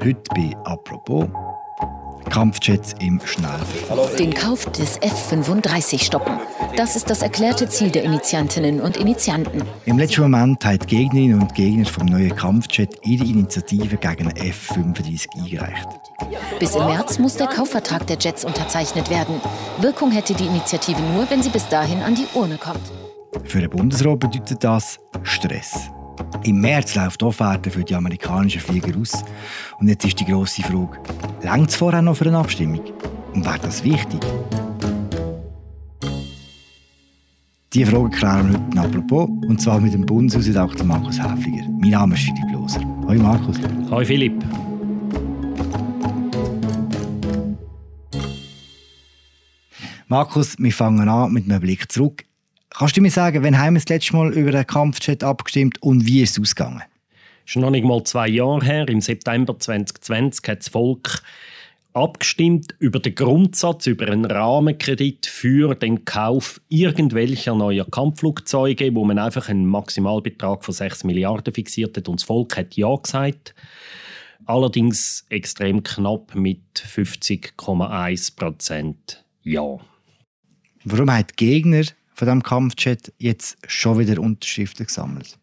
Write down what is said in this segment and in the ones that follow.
Heute bei «Apropos» Kampfjets im Schnellverfahren. Den Kauf des F-35 stoppen. Das ist das erklärte Ziel der Initiantinnen und Initianten. Im letzten Moment haben die Gegnerinnen und Gegner vom neuen Kampfjet ihre Initiative gegen den F-35 eingereicht. Bis im März muss der Kaufvertrag der Jets unterzeichnet werden. Wirkung hätte die Initiative nur, wenn sie bis dahin an die Urne kommt. Für den Bundesrat bedeutet das Stress. Im März läuft die Offerte für die amerikanischen Flieger aus. Und jetzt ist die grosse Frage, längt es vorher noch für eine Abstimmung? Und wäre das wichtig? Diese Frage klären wir heute apropos, und zwar mit dem Bundeshausredakteur Markus Häfliger. Mein Name ist Philipp Loser. Hallo Markus. Hallo Philipp. Markus, wir fangen an mit einem Blick zurück. Kannst du mir sagen, wann haben wir das letzte Mal über den Kampfjet abgestimmt und wie ist es ausgegangen? Das ist noch nicht mal zwei Jahre her. Im September 2020 hat das Volk abgestimmt über den Grundsatz, über einen Rahmenkredit für den Kauf irgendwelcher neuer Kampfflugzeuge, wo man einfach einen Maximalbetrag von 6 Milliarden fixiert hat und das Volk hat Ja gesagt. Allerdings extrem knapp mit 50,1 Prozent Ja. Warum haben die Gegner von diesem Kampfjet jetzt schon wieder Unterschriften gesammelt?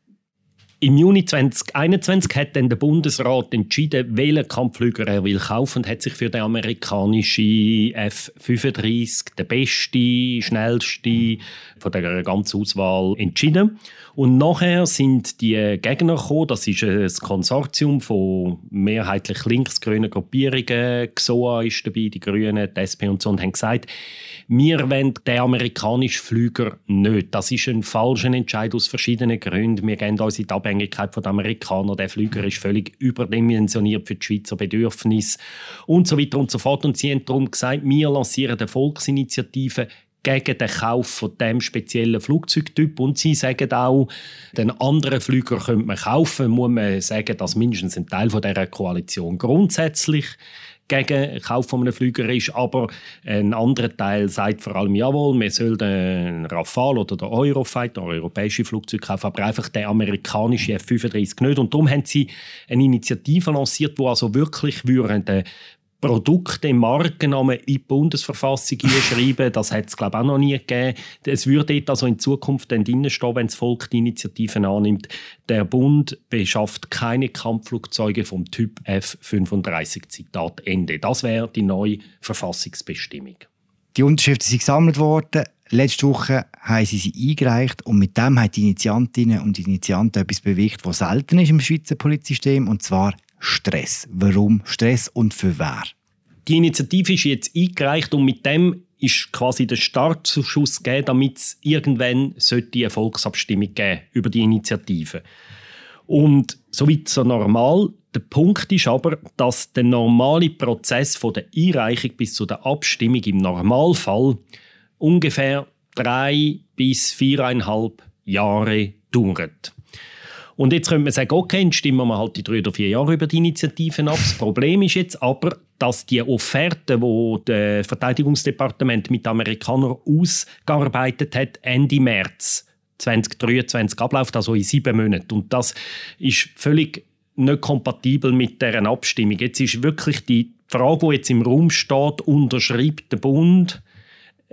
Im Juni 2021 hat dann der Bundesrat entschieden, welchen Kampfflüger er will kaufen und hat sich für den amerikanischen F-35, der beste, schnellste von der ganzen Auswahl entschieden. Und nachher sind die Gegner gekommen, das ist ein Konsortium von mehrheitlich linksgrünen Gruppierungen, XOA ist dabei, die Grünen, die SP und so, und haben gesagt, wir wollen den amerikanischen Flüger nicht. Das ist ein falscher Entscheid aus verschiedenen Gründen. Wir gehen uns in die Abhängigkeit von den Amerikanern. Der Flüger ist völlig überdimensioniert für die Schweizer Bedürfnisse und so weiter und so fort. Und sie haben darum gesagt, wir lancieren eine Volksinitiative gegen den Kauf von dem speziellen Flugzeugtyp. Und sie sagen auch, den anderen Flüger könnte man kaufen, muss man sagen, dass mindestens ein Teil von dieser Koalition grundsätzlich gegen den Kauf von einem Flüger ist, aber ein anderer Teil sagt vor allem, jawohl, wir sollen den Rafale oder den Eurofighter, europäische Flugzeug kaufen, aber einfach den amerikanischen F-35 nicht. Und darum haben sie eine Initiative lanciert, die also wirklich würde Produkte, Markennamen in die Bundesverfassung schreiben. Das hat es, glaube ich, auch noch nie gegeben. Es würde dort also in Zukunft dann stehen, wenn das Volk die Initiativen annimmt. Der Bund beschafft keine Kampfflugzeuge vom Typ F-35. Zitat Ende. Das wäre die neue Verfassungsbestimmung. Die Unterschriften sind gesammelt worden. Letzte Woche haben sie sie eingereicht und mit dem haben die Initiantinnen und Initianten etwas bewegt, was selten ist im Schweizer Polizsystem, und zwar Stress. Warum Stress und für wer? Die Initiative ist jetzt eingereicht und mit dem ist quasi der Startschuss gegeben, damit es irgendwann eine Volksabstimmung geben über die Initiative. Und soweit so normal. Der Punkt ist aber, dass der normale Prozess von der Einreichung bis zu der Abstimmung im Normalfall ungefähr drei bis viereinhalb Jahre dauert. Und jetzt könnte man sagen, okay, dann stimmen wir halt die drei oder vier Jahre über die Initiativen ab. Das Problem ist jetzt aber, dass die Offerte, die das Verteidigungsdepartement mit Amerikanern ausgearbeitet hat, Ende März 2023 abläuft, also in sieben Monaten. Und das ist völlig nicht kompatibel mit deren Abstimmung. Jetzt ist wirklich die Frage, die jetzt im Raum steht, unterschreibt der Bund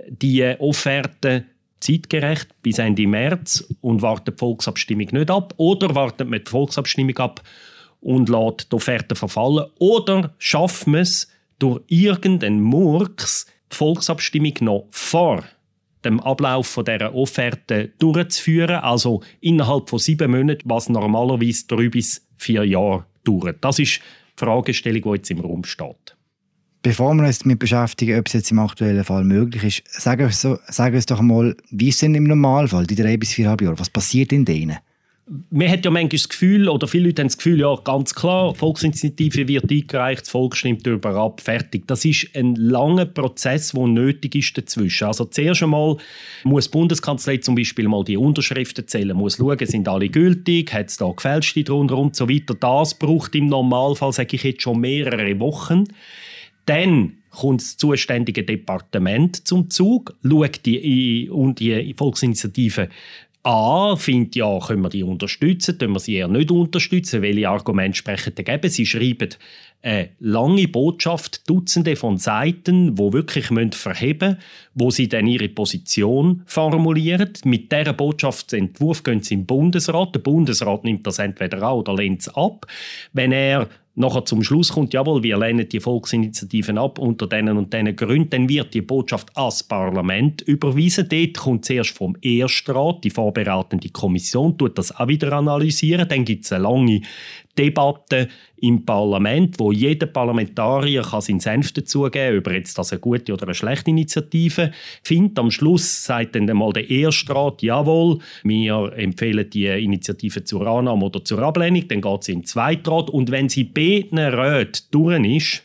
die Offerte zeitgerecht bis Ende März und wartet die Volksabstimmung nicht ab oder wartet man die Volksabstimmung ab und lässt die Offerte verfallen oder schaffen wir es durch irgendeinen Murks die Volksabstimmung noch vor dem Ablauf von dieser Offerte durchzuführen, also innerhalb von sieben Monaten, was normalerweise drei bis vier Jahre dauert. Das ist die Fragestellung, die jetzt im Raum steht. Bevor wir uns damit beschäftigen, ob es jetzt im aktuellen Fall möglich ist, sag uns, so, sag uns doch mal, wie ist denn im Normalfall die drei bis viereinhalb Jahre? Was passiert in denen? Man hat ja manchmal das Gefühl, oder viele Leute haben das Gefühl, ja, ganz klar, Volksinitiative wird eingereicht, das Volk stimmt darüber ab, fertig. Das ist ein langer Prozess, der nötig ist dazwischen. Also zuerst einmal muss die Bundeskanzlei zum Beispiel mal die Unterschriften zählen, muss schauen, sind alle gültig, hat es da gefälschte drunter und so weiter. Das braucht im Normalfall, sage ich jetzt, schon mehrere Wochen. Dann kommt das zuständige Departement zum Zug, schaut die, und die Volksinitiative A findet, ja, können wir die unterstützen, können wir sie eher nicht unterstützen, welche Argumente sprechen dagegen. Sie schreiben eine lange Botschaft, Dutzende von Seiten, wo wirklich verheben müssen, wo sie dann ihre Position formulieren. Mit dieser Botschaftsentwurf gehen sie im Bundesrat. Der Bundesrat nimmt das entweder an oder lehnt es ab. Wenn er nachher zum Schluss kommt, jawohl, wir lehnen die Volksinitiativen ab unter diesen und diesen Gründen, dann wird die Botschaft ans Parlament überwiesen. Dort kommt zuerst vom Erstrat, die vorbereitende Kommission, tut das auch wieder analysieren. Dann gibt es eine lange Debatte im Parlament, wo jeder Parlamentarier kann seinen Senf dazugeben ob er jetzt das eine gute oder eine schlechte Initiative findet. Am Schluss sagt dann einmal der Erstrat, jawohl, wir empfehlen die Initiative zur Annahme oder zur Ablehnung, dann geht sie in den Zweitrat und wenn sie beiden Räten durch ist,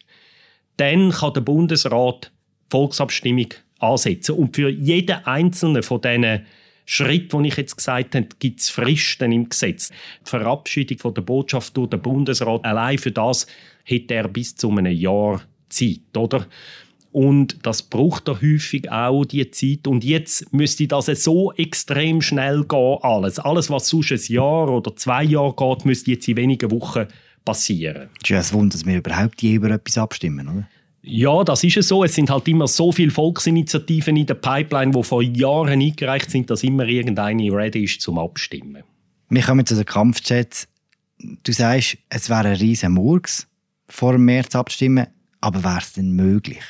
dann kann der Bundesrat Volksabstimmung ansetzen. Und für jeden einzelnen von diesen Schritt, den ich jetzt gesagt habe, gibt es Fristen im Gesetz. Die Verabschiedung von der Botschaft durch den Bundesrat, allein für das hätte er bis zu einem Jahr Zeit, oder? Und das braucht er häufig auch, die Zeit. Und jetzt müsste das so extrem schnell gehen, alles. Alles, was sonst ein Jahr oder zwei Jahre geht, müsste jetzt in wenigen Wochen passieren. Es ist ja ein Wunder, dass wir überhaupt je über etwas abstimmen, oder? Ja, das ist es so. Es sind halt immer so viele Volksinitiativen in der Pipeline, die vor Jahren eingereicht sind, dass immer irgendeine ready ist zum Abstimmen. Wir kommen zu den Kampfjets. Du sagst, es wäre ein riesen Murks, vor dem März abstimmen, aber wäre es denn möglich?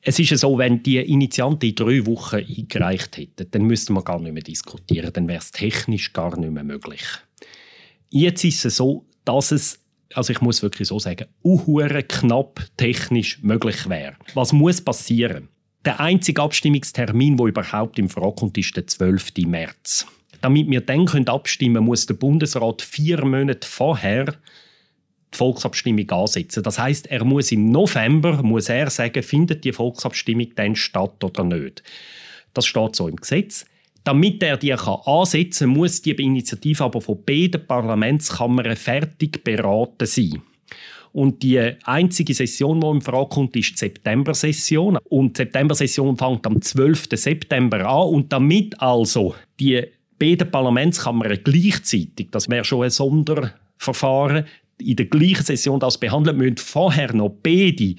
Es ist so, wenn die Initianten in drei Wochen eingereicht hätten, dann müsste man gar nicht mehr diskutieren, dann wäre es technisch gar nicht mehr möglich. Jetzt ist es so, dass es also ich muss wirklich so sagen, uhure knapp technisch möglich wäre. Was muss passieren? Der einzige Abstimmungstermin, der überhaupt im Frage kommt, ist der 12. März. Damit wir dann abstimmen können, muss der Bundesrat vier Monate vorher die Volksabstimmung ansetzen. Das heißt, er muss im November muss er sagen, findet die Volksabstimmung dann statt oder nicht. Das steht so im Gesetz. Damit er die kann ansetzen kann, muss die Initiative aber von beiden Parlamentskammern fertig beraten sein. Und die einzige Session, die in Frage kommt, ist die September-Session. Und die September-Session fängt am 12. September an. Und damit also die beiden Parlamentskammern gleichzeitig, das wäre schon ein Sonderverfahren, in der gleichen Session das behandeln, müssen vorher noch beide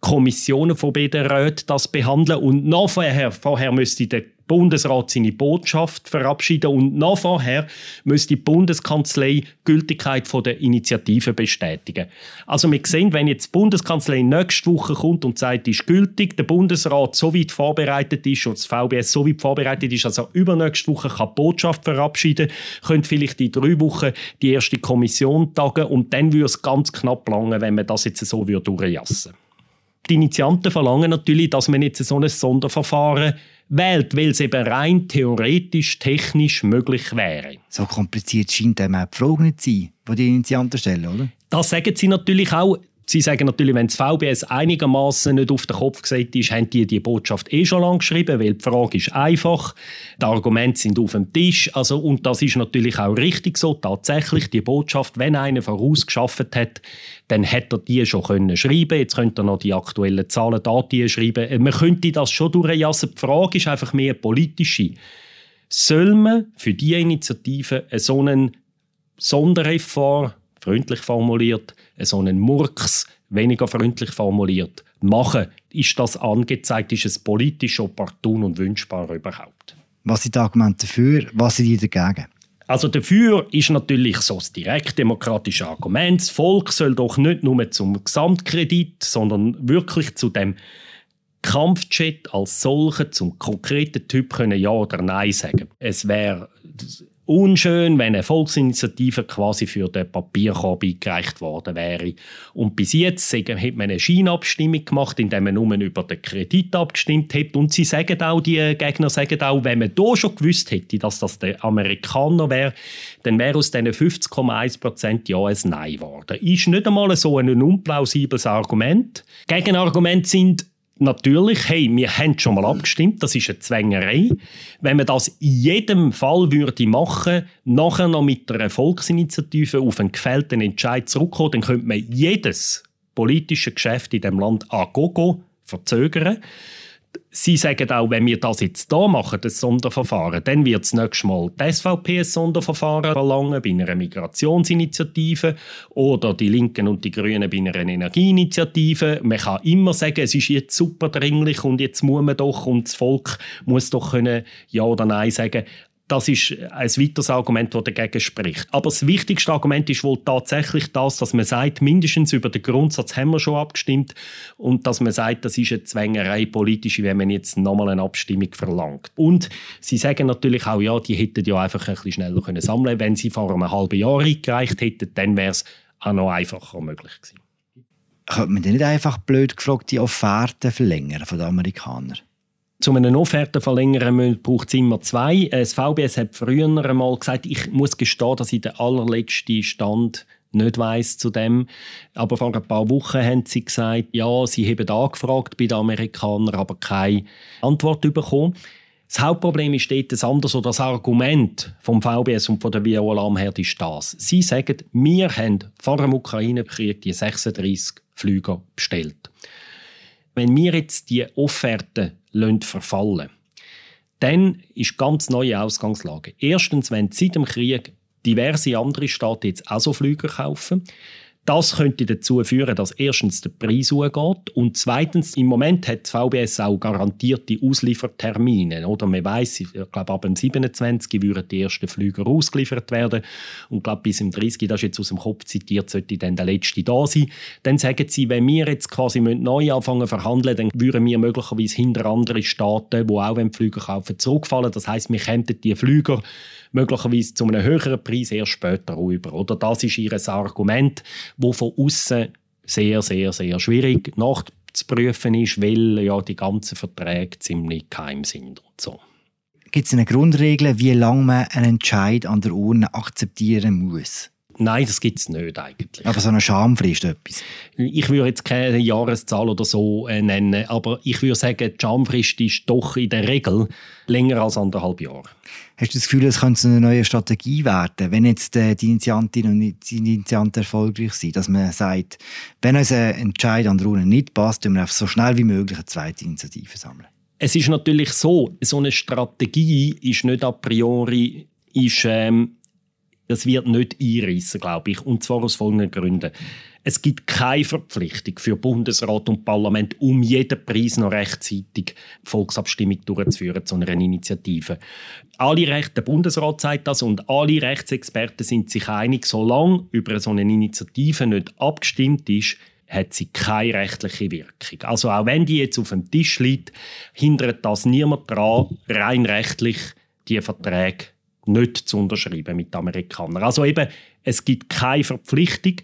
Kommissionen von beiden Räten das behandeln und noch vorher, vorher müsste der Bundesrat seine Botschaft verabschieden und noch vorher müsste die Bundeskanzlei die Gültigkeit der Initiative bestätigen. Also wir sehen, wenn jetzt die Bundeskanzlei nächste Woche kommt und sagt, ist gültig, der Bundesrat so weit vorbereitet ist und das VBS so weit vorbereitet ist, also übernächste Woche kann die Botschaft verabschieden, könnte vielleicht in drei Wochen die erste Kommission tagen und dann würde es ganz knapp langen, wenn man das jetzt so durchjassen würde. Die Initianten verlangen natürlich, dass man jetzt so ein Sonderverfahren wählt, weil es eben rein theoretisch, technisch möglich wäre. So kompliziert scheint dem auch die Frage nicht zu sein, die die Initianten stellen, oder? Das sagen sie natürlich auch. Sie sagen natürlich, wenn das VBS einigermaßen nicht auf den Kopf gesetzt ist, haben die die Botschaft eh schon lange geschrieben, weil die Frage ist einfach, die Argumente sind auf dem Tisch, also und das ist natürlich auch richtig so. Tatsächlich die Botschaft, wenn einer vorausgeschafft hat, dann hätte er die schon können schreiben. Jetzt könnte er noch die aktuellen Zahlen, Daten schreiben. Man könnte das schon durchjassen. Die Frage ist einfach mehr politische. Soll man für diese Initiative so einen Sondereffort freundlich formuliert, so einen Murks, weniger freundlich formuliert, machen. Ist das angezeigt? Ist es politisch opportun und wünschbar überhaupt? Was sind die Argumente dafür? Was sind die dagegen? Also dafür ist natürlich so das direktdemokratische Argument, das Volk soll doch nicht nur zum Gesamtkredit, sondern wirklich zu dem Kampfjet als solchen, zum konkreten Typ können Ja oder Nein sagen. Es wäre unschön, wenn eine Volksinitiative quasi für den Papierkorb eingereicht worden wäre. Und bis jetzt hat man eine Scheinabstimmung gemacht, indem man nur über den Kredit abgestimmt hat. Und sie sagen auch, die Gegner sagen auch, wenn man da schon gewusst hätte, dass das der Amerikaner wäre, dann wäre aus diesen 50,1% ja ein Nein geworden. Ist nicht einmal so ein unplausibles Argument. Gegenargumente sind, natürlich, hey, wir haben schon mal abgestimmt, das ist eine Zwängerei. Wenn man das in jedem Fall würde machen, nachher noch mit einer Volksinitiative auf einen gefällten Entscheid zurückkommen, dann könnte man jedes politische Geschäft in dem Land a gogo verzögern. Sie sagen auch, wenn wir das jetzt hier machen, das Sonderverfahren, dann wird das nächste Mal die SVP ein Sonderverfahren verlangen bei einer Migrationsinitiative oder die Linken und die Grünen bei einer Energieinitiative. Man kann immer sagen, es ist jetzt super dringlich und jetzt muss man doch und das Volk muss doch können Ja oder Nein sagen. Das ist ein weiteres Argument, das dagegen spricht. Aber das wichtigste Argument ist wohl tatsächlich das, dass man sagt, mindestens über den Grundsatz haben wir schon abgestimmt und dass man sagt, das ist eine Zwängerei politische, wenn man jetzt nochmal eine Abstimmung verlangt. Und sie sagen natürlich auch, ja, die hätten ja einfach ein bisschen schneller können sammeln Wenn sie vor einem halben Jahr eingereicht hätten, dann wäre es auch noch einfacher möglich gewesen. Könnte man denn nicht einfach blöd gefragt die Offerte verlängern von den Amerikanern? Um eine Offerte verlängern braucht es immer zwei. Das VBS hat früher einmal gesagt, ich muss gestehen, dass ich den allerletzten Stand nicht weiß zu dem. Aber vor ein paar Wochen haben sie gesagt, ja, sie haben angefragt bei den Amerikanern, aber keine Antwort bekommen. Das Hauptproblem ist dort ein anderes oder das Argument vom VBS und von der Viola Amherd ist das. Sie sagen, wir haben vor dem Ukraine-Krieg die 36 Flüge bestellt. Wenn wir jetzt die Offerte verfallen dann ist ganz neue Ausgangslage. Erstens, wenn seit dem Krieg diverse andere Staaten jetzt auch so Flüge kaufen, das könnte dazu führen, dass erstens der Preis hochgeht und zweitens im Moment hat VBS auch garantierte Ausliefertermine. Oder man weiß, ich glaube ab dem 27. würden die ersten Flüge ausgeliefert werden und glaube bis im 30. das ist jetzt aus dem Kopf zitiert, sollte dann der letzte da sein. Dann sagen sie, wenn wir jetzt quasi neu anfangen zu verhandeln, dann würden wir möglicherweise hinter andere Staaten, die auch wenn Flüge kaufen, zurückfallen. Das heißt, wir könnten die Flüger möglicherweise zu einem höheren Preis erst später rüber. Oder das ist ihr Argument, wo von außen sehr, sehr, sehr schwierig nachzuprüfen ist, weil ja die ganzen Verträge ziemlich geheim sind und so. Gibt es eine Grundregel, wie lange man einen Entscheid an der Urne akzeptieren muss? Nein, das gibt es nicht eigentlich. Aber so eine Schamfrist etwas? Ich würde jetzt keine Jahreszahl oder so äh, nennen, aber ich würde sagen, die Schamfrist ist doch in der Regel länger als anderthalb Jahre. Hast du das Gefühl, es könnte eine neue Strategie werden, wenn jetzt äh, die Initiantinnen und die Initianten erfolgreich sind, dass man sagt, wenn unser Entscheid an der Urne nicht passt, dann wir so schnell wie möglich eine zweite Initiative sammeln? Es ist natürlich so, so eine Strategie ist nicht a priori ist, ähm, das wird nicht einreissen, glaube ich. Und zwar aus folgenden Gründen. Es gibt keine Verpflichtung für Bundesrat und Parlament, um jeden Preis noch rechtzeitig Volksabstimmung durchzuführen zu einer Initiative. Alle Rechte, der Bundesrat sagt das und alle Rechtsexperten sind sich einig, solange über so eine Initiative nicht abgestimmt ist, hat sie keine rechtliche Wirkung. Also auch wenn die jetzt auf dem Tisch liegt, hindert das niemand daran, rein rechtlich die Verträge nicht zu unterschreiben mit den Amerikanern. Also eben, es gibt keine Verpflichtung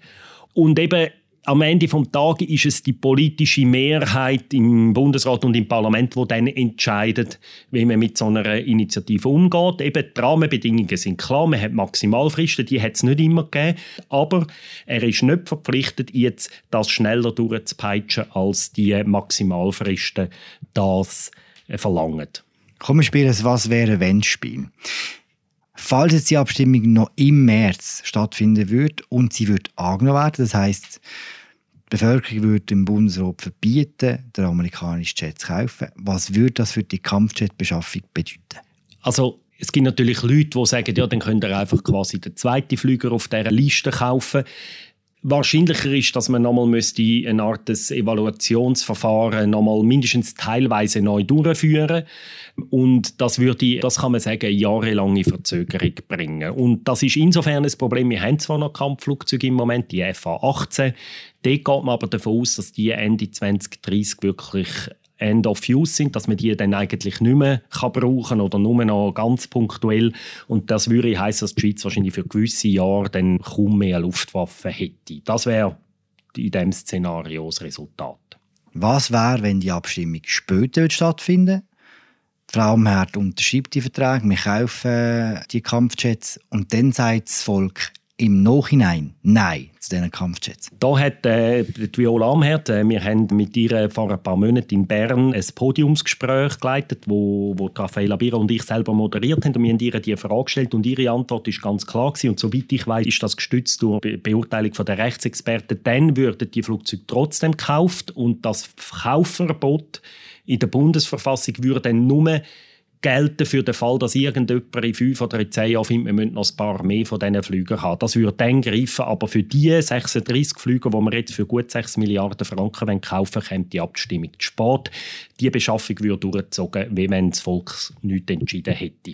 und eben am Ende des Tages ist es die politische Mehrheit im Bundesrat und im Parlament, die dann entscheidet, wie man mit so einer Initiative umgeht. Eben die Rahmenbedingungen sind klar, man hat Maximalfristen, die hat es nicht immer gegeben, aber er ist nicht verpflichtet, jetzt das schneller durchzupeitschen, als die Maximalfristen das verlangen. Kommen wir spielen ein «Was wäre, wenn» Spiel. Falls jetzt die Abstimmung noch im März stattfinden würde und sie wird angenommen werden, das heißt, die Bevölkerung würde im Bundesrat verbieten, den amerikanischen Jet zu kaufen. Was würde das für die Kampfjetbeschaffung bedeuten? Also es gibt natürlich Leute, die sagen, ja, dann könnt ihr einfach quasi den zweiten Flüger auf dieser Liste kaufen. Wahrscheinlicher ist, dass man nochmal müsste eine Art des Evaluationsverfahren nochmal mindestens teilweise neu durchführen und das würde, das kann man sagen, jahrelange Verzögerung bringen. Und das ist insofern ein Problem. Wir haben zwar noch Kampfflugzeuge im Moment, die FA-18. Dort geht man aber davon aus, dass die Ende 2030 wirklich End of Use sind, dass man die dann eigentlich nicht mehr kann brauchen oder nur noch ganz punktuell. Und das würde heißen, dass die Schweiz wahrscheinlich für gewisse Jahre dann kaum mehr Luftwaffen hätte. Das wäre in diesem Szenario das Resultat. Was wäre, wenn die Abstimmung später stattfinden die Frau Amherd unterschreibt die Verträge, wir kaufen die Kampfjets und dann sagt das Volk, im Nachhinein Nein zu diesen Kampfjets? Da hat äh, die Viola Amherd, äh, wir haben mit ihr vor ein paar Monaten in Bern ein Podiumsgespräch geleitet, wo, wo Raffaella Bira und ich selber moderiert haben und wir haben ihr die Frage gestellt und ihre Antwort ist ganz klar gewesen. und soweit ich weiß, ist das gestützt durch Be Beurteilung von der Rechtsexperten, dann würden die Flugzeuge trotzdem gekauft und das Kaufverbot in der Bundesverfassung würde dann nur gelten für den Fall, dass irgendjemand in fünf oder in zehn Jahren findet, wir müssen noch ein paar mehr von diesen Flügen haben. Das würde dann greifen, aber für die 36 Flüge, die wir jetzt für gut 6 Milliarden Franken kaufen wollen, kommt die Abstimmung zu spät. Die Beschaffung würde durchgezogen, wie wenn das Volk nichts entschieden hätte.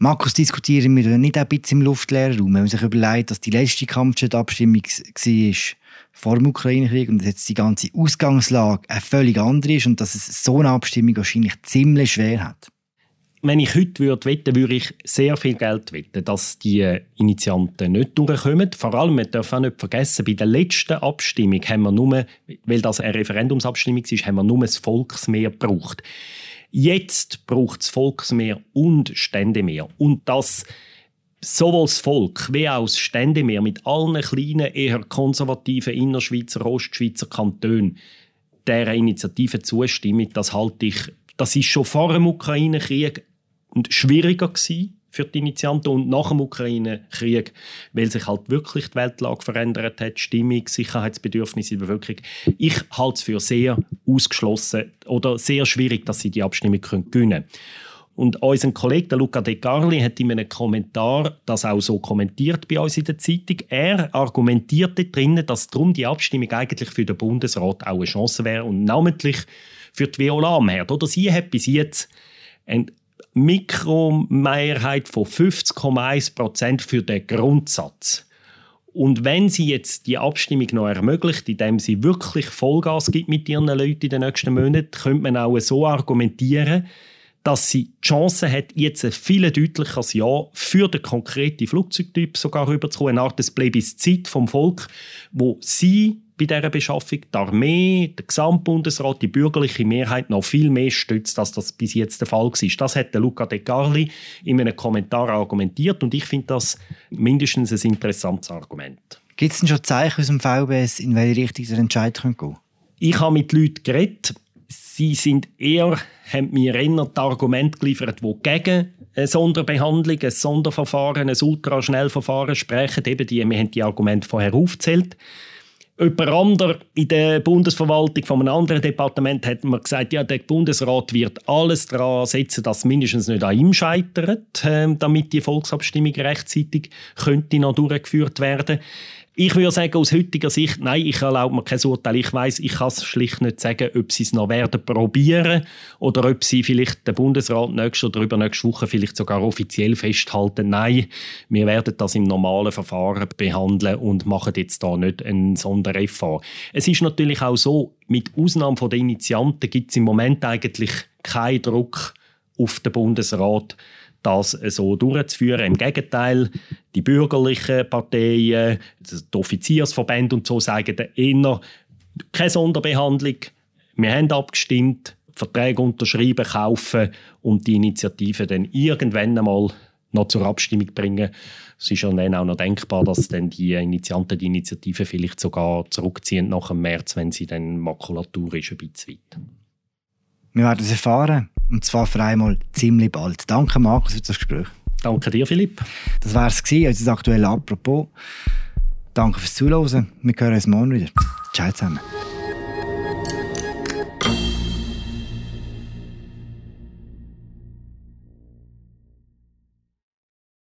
Markus, diskutieren wir nicht ein bisschen im luftleeren Raum, wenn man sich überlegt, dass die letzte Kampfjet-Abstimmung war vor dem Ukraine-Krieg und dass jetzt die ganze Ausgangslage eine völlig andere ist und dass es so eine Abstimmung wahrscheinlich ziemlich schwer hat wenn ich heute würde wetten, würde ich sehr viel Geld wetten, dass die Initianten nicht durchkommen. Vor allem, wir dürfen auch nicht vergessen, bei der letzten Abstimmung haben wir nur, weil das eine Referendumsabstimmung ist, haben wir nur das Volksmehr gebraucht. Jetzt braucht das Volksmehr und Ständemehr. Und das sowohl das Volk wie auch das Ständemehr mit allen kleinen, eher konservativen Innerschweizer, Ostschweizer Kantonen dieser Initiative zustimmen, das halte ich, das ist schon vor dem Ukraine-Krieg schwieriger gewesen für die Initianten und nach dem Ukraine-Krieg, weil sich halt wirklich die Weltlage verändert hat, Stimmung, Sicherheitsbedürfnisse in der Bevölkerung. Ich halte es für sehr ausgeschlossen oder sehr schwierig, dass sie die Abstimmung gewinnen können. Und unser Kollege Luca De Carli hat in einem Kommentar das auch so kommentiert bei uns in der Zeitung. Er argumentiert darin, dass darum die Abstimmung eigentlich für den Bundesrat auch eine Chance wäre und namentlich für die Viola Amherd. Oder sie hat bis jetzt eine Mikromehrheit von 50,1 Prozent für den Grundsatz. Und wenn sie jetzt die Abstimmung noch ermöglicht, indem sie wirklich Vollgas gibt mit ihren Leuten in den nächsten Monaten, könnte man auch so argumentieren, dass sie die Chance hat, jetzt ein viel deutlicheres Ja für den konkreten Flugzeugtyp sogar rüberzukommen, eine Art Plebiszit vom Volk, wo sie bei dieser Beschaffung die Armee, der Gesamtbundesrat, die bürgerliche Mehrheit noch viel mehr stützt, als das bis jetzt der Fall war. Das hat der Luca De Carli in einem Kommentar argumentiert und ich finde das mindestens ein interessantes Argument. Gibt es denn schon Zeichen aus dem VBS, in welche Richtung der Entscheid gehen könnte? Ich habe mit Leuten geredet. Sie sind eher, haben mir eher die Argumente geliefert, die gegen eine Sonderbehandlung, ein Sonderverfahren, ein Ultraschnellverfahren sprechen. Eben die, wir haben die Argumente vorher aufgezählt. Jemand anderer in der Bundesverwaltung von einem anderen Departement hat mir gesagt, ja, der Bundesrat wird alles daran setzen, dass mindestens nicht an ihm scheitert, äh, damit die Volksabstimmung rechtzeitig könnte noch durchgeführt werden. Ich würde sagen, aus heutiger Sicht, nein, ich erlaube mir kein Urteil. Ich weiß, ich kann es schlicht nicht sagen, ob sie es noch werden probieren oder ob sie vielleicht den Bundesrat nächste oder übernächste Woche vielleicht sogar offiziell festhalten. Nein, wir werden das im normalen Verfahren behandeln und machen jetzt da nicht einen Sondereffort. Es ist natürlich auch so, mit Ausnahme von der Initianten gibt es im Moment eigentlich keinen Druck auf den Bundesrat, das so durchzuführen. Im Gegenteil, die bürgerlichen Parteien, die Offiziersverbände und so sagen eher keine Sonderbehandlung. Wir haben abgestimmt, Verträge unterschreiben, kaufen und die Initiative dann irgendwann einmal noch zur Abstimmung bringen. Es ist ja dann auch noch denkbar, dass dann die Initianten die Initiative vielleicht sogar zurückziehen nach dem März, wenn sie dann Makulatur ist, ein bisschen weit. Wir werden es erfahren. Und zwar für einmal ziemlich bald. Danke, Markus, für das Gespräch. Danke dir, Philipp. Das war es, unser aktuelles Apropos. Danke fürs Zuhören. Wir hören uns morgen wieder. Ciao zusammen.